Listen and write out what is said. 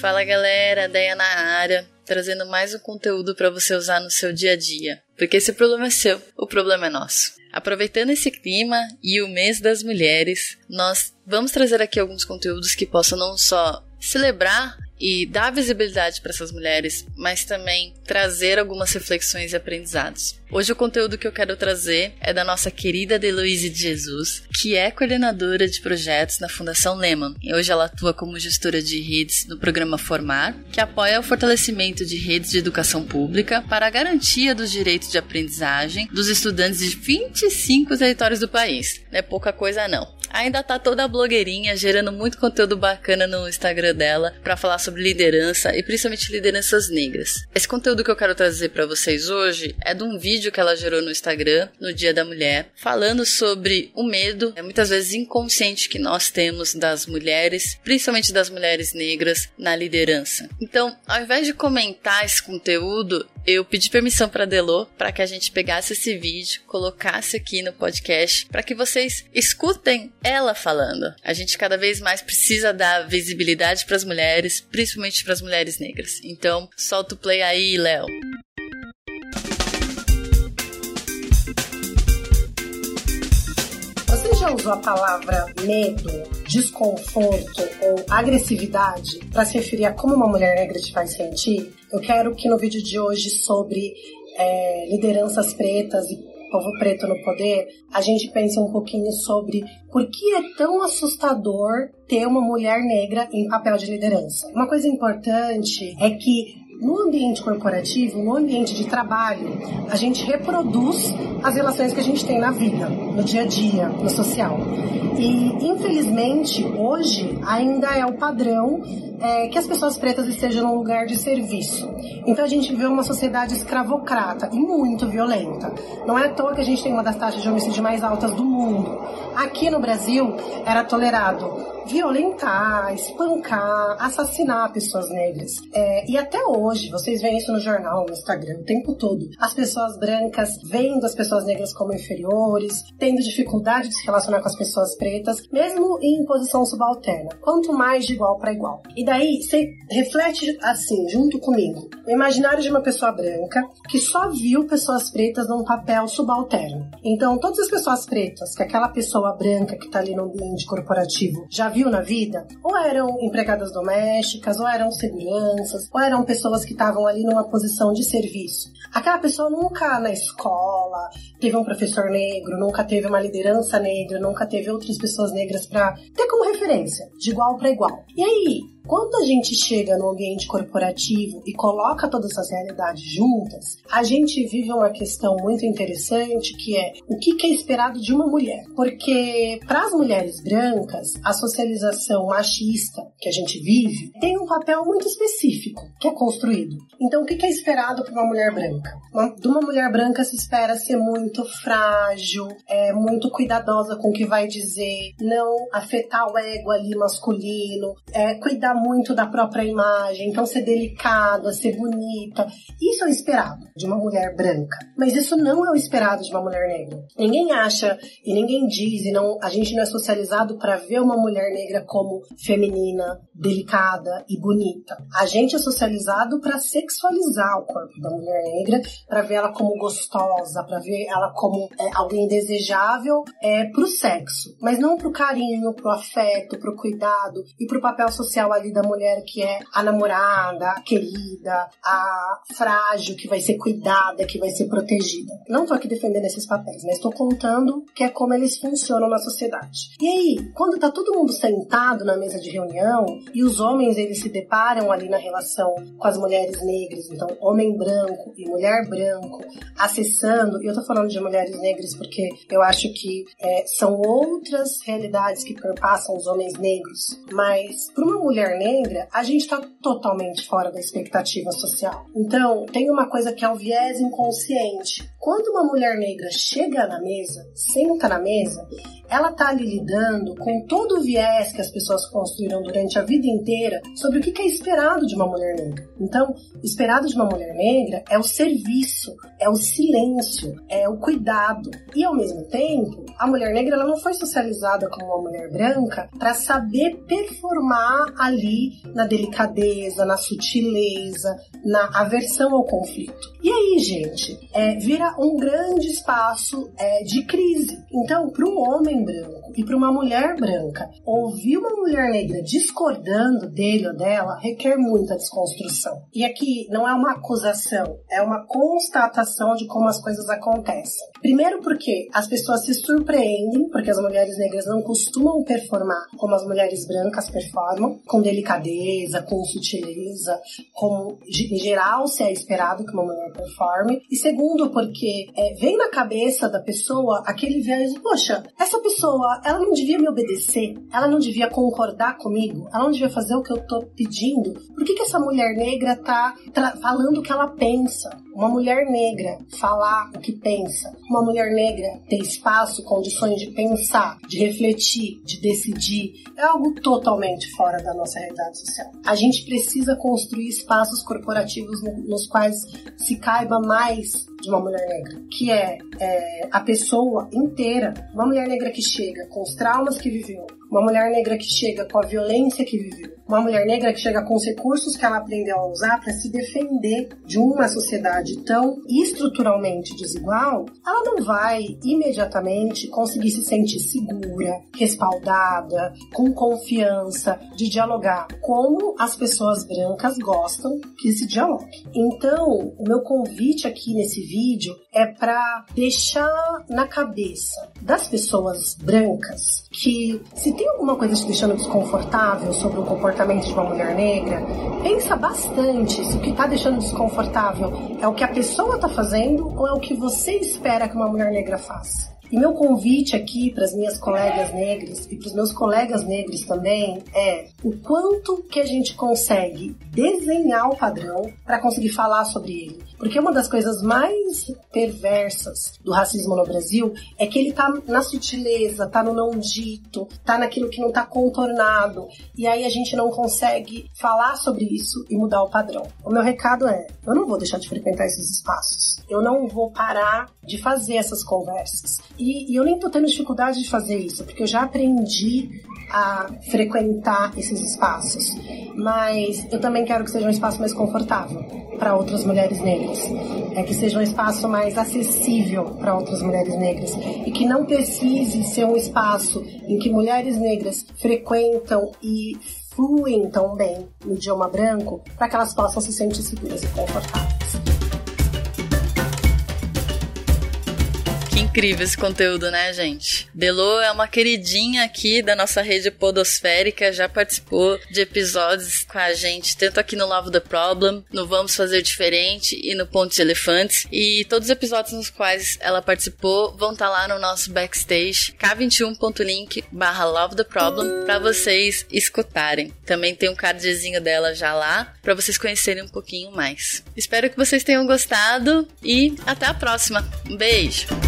Fala galera, Deia na área, trazendo mais um conteúdo para você usar no seu dia a dia. Porque se o problema é seu, o problema é nosso. Aproveitando esse clima e o mês das mulheres, nós vamos trazer aqui alguns conteúdos que possam não só celebrar e dar visibilidade para essas mulheres, mas também trazer algumas reflexões e aprendizados. Hoje o conteúdo que eu quero trazer é da nossa querida Deloise de Jesus, que é coordenadora de projetos na Fundação Lehman. E hoje ela atua como gestora de redes no programa Formar, que apoia o fortalecimento de redes de educação pública para a garantia dos direitos de aprendizagem dos estudantes de 25 territórios do país. Não é pouca coisa não ainda tá toda blogueirinha, gerando muito conteúdo bacana no Instagram dela para falar sobre liderança e principalmente lideranças negras. Esse conteúdo que eu quero trazer para vocês hoje é de um vídeo que ela gerou no Instagram no Dia da Mulher, falando sobre o medo, é muitas vezes inconsciente que nós temos das mulheres, principalmente das mulheres negras na liderança. Então, ao invés de comentar esse conteúdo, eu pedi permissão para Delô para que a gente pegasse esse vídeo, colocasse aqui no podcast, para que vocês escutem ela falando. A gente cada vez mais precisa dar visibilidade para as mulheres, principalmente para as mulheres negras. Então, solta o play aí, Léo. Já usou a palavra medo, desconforto ou agressividade para se referir a como uma mulher negra te faz sentir? Eu quero que no vídeo de hoje sobre é, lideranças pretas e povo preto no poder, a gente pense um pouquinho sobre por que é tão assustador ter uma mulher negra em papel de liderança. Uma coisa importante é que no ambiente corporativo, no ambiente de trabalho, a gente reproduz as relações que a gente tem na vida, no dia a dia, no social. E, infelizmente, hoje ainda é o padrão é, que as pessoas pretas estejam num lugar de serviço. Então a gente vê uma sociedade escravocrata e muito violenta. Não é à toa que a gente tem uma das taxas de homicídio mais altas do mundo. Aqui no Brasil era tolerado violentar, espancar, assassinar pessoas negras. É, e até hoje, vocês veem isso no jornal, no Instagram, o tempo todo. As pessoas brancas vendo as pessoas negras como inferiores, tendo dificuldade de se relacionar com as pessoas pretas, mesmo em posição subalterna. Quanto mais de igual para igual. E daí, você reflete assim, junto comigo, o imaginário de uma pessoa branca que só viu pessoas pretas num papel subalterno. Então, todas as pessoas pretas que aquela pessoa branca que está ali no ambiente corporativo já viu na vida, ou eram empregadas domésticas, ou eram seguranças, ou eram pessoas que estavam ali numa posição de serviço. Aquela pessoa nunca na escola teve um professor negro, nunca teve uma liderança negra, nunca teve outras pessoas negras para ter como referência, de igual para igual. E aí, quando a gente chega no ambiente corporativo e coloca todas essas realidades juntas, a gente vive uma questão muito interessante que é o que é esperado de uma mulher. Porque para as mulheres brancas, a socialização machista que a gente vive tem um papel muito específico que é construído. Então, o que é esperado para uma mulher branca? De uma mulher branca se espera ser muito frágil, é, muito cuidadosa com o que vai dizer, não afetar o ego ali masculino, é, cuidar muito da própria imagem, então ser delicada, ser bonita. Isso é esperado de uma mulher branca. Mas isso não é o esperado de uma mulher negra. Ninguém acha e ninguém diz, e não, a gente não é socializado para ver uma mulher negra como feminina, delicada e bonita. A gente é socializado para sexualizar o corpo da mulher negra, para ver ela como gostosa, para ver ela como é, alguém desejável é, pro sexo, mas não pro carinho, pro afeto, pro cuidado e pro papel social ali da mulher que é a namorada, a querida, a frágil, que vai ser cuidada, que vai ser protegida. Não tô aqui defendendo esses papéis, mas estou contando que é como eles funcionam na sociedade. E aí, quando tá todo mundo sentado na mesa de reunião e os homens eles se deparam ali na relação com as mulheres negras, então homem branco e mulher branco, acessando, e eu tô falando de mulheres negras porque eu acho que é, são outras realidades que perpassam os homens negros, mas para uma mulher negra, a gente está totalmente fora da expectativa social. Então, tem uma coisa que é o viés inconsciente. Quando uma mulher negra chega na mesa, senta na mesa, ela tá ali lidando com todo o viés que as pessoas construíram durante a vida inteira sobre o que é esperado de uma mulher negra. Então, esperado de uma mulher negra é o serviço, é o silêncio, é o cuidado. E ao mesmo tempo, a mulher negra ela não foi socializada como uma mulher branca para saber performar ali na delicadeza, na sutileza, na aversão ao conflito. E aí, gente, é, vira um grande espaço é, de crise. Então, para um homem branco e para uma mulher branca, ouvir uma mulher negra discordando dele ou dela requer muita desconstrução. E aqui não é uma acusação, é uma constatação de como as coisas acontecem. Primeiro porque as pessoas se surpreendem, porque as mulheres negras não costumam performar como as mulheres brancas performam, com delicadeza, com sutileza, como em geral se é esperado que uma mulher performe. E segundo, porque é, vem na cabeça da pessoa aquele viés, poxa, essa pessoa, ela não devia me obedecer, ela não devia concordar comigo, ela não devia fazer o que eu tô pedindo. Por que, que essa mulher negra tá falando o que ela pensa? Uma mulher negra falar o que pensa, uma mulher negra ter espaço, condições de pensar, de refletir, de decidir, é algo totalmente fora da nossa realidade social. A gente precisa construir espaços corporativos nos quais se caiba mais de uma mulher negra, que é, é, a pessoa inteira, uma mulher negra que chega com os traumas que viveu, uma mulher negra que chega com a violência que viveu, uma mulher negra que chega com os recursos que ela aprendeu a usar para se defender de uma sociedade tão estruturalmente desigual, ela não vai imediatamente conseguir se sentir segura, respaldada, com confiança de dialogar como as pessoas brancas gostam que se dialogue. Então, o meu convite aqui nesse vídeo é para deixar na cabeça das pessoas brancas que se tem alguma coisa te deixando desconfortável sobre o comportamento de uma mulher negra, pensa bastante se o que está deixando desconfortável é o que a pessoa está fazendo ou é o que você espera que uma mulher negra faça. E meu convite aqui para as minhas colegas negras e para os meus colegas negros também é o quanto que a gente consegue desenhar o padrão para conseguir falar sobre ele. Porque uma das coisas mais perversas do racismo no Brasil é que ele tá na sutileza, tá no não dito, tá naquilo que não tá contornado. E aí a gente não consegue falar sobre isso e mudar o padrão. O meu recado é: eu não vou deixar de frequentar esses espaços. Eu não vou parar de fazer essas conversas. E, e eu nem tô tendo dificuldade de fazer isso, porque eu já aprendi a frequentar esses espaços. Mas eu também quero que seja um espaço mais confortável para outras mulheres negras. É que seja um espaço mais acessível para outras mulheres negras. E que não precise ser um espaço em que mulheres negras frequentam e fluem tão bem no idioma branco para que elas possam se sentir seguras e confortáveis. Incrível esse conteúdo, né, gente? Delo é uma queridinha aqui da nossa rede podosférica, já participou de episódios com a gente, tanto aqui no Love the Problem, no Vamos Fazer Diferente e no Ponto de Elefantes. E todos os episódios nos quais ela participou vão estar tá lá no nosso backstage, k21.link barra Love the Problem, pra vocês escutarem. Também tem um cardzinho dela já lá, para vocês conhecerem um pouquinho mais. Espero que vocês tenham gostado e até a próxima. Um beijo!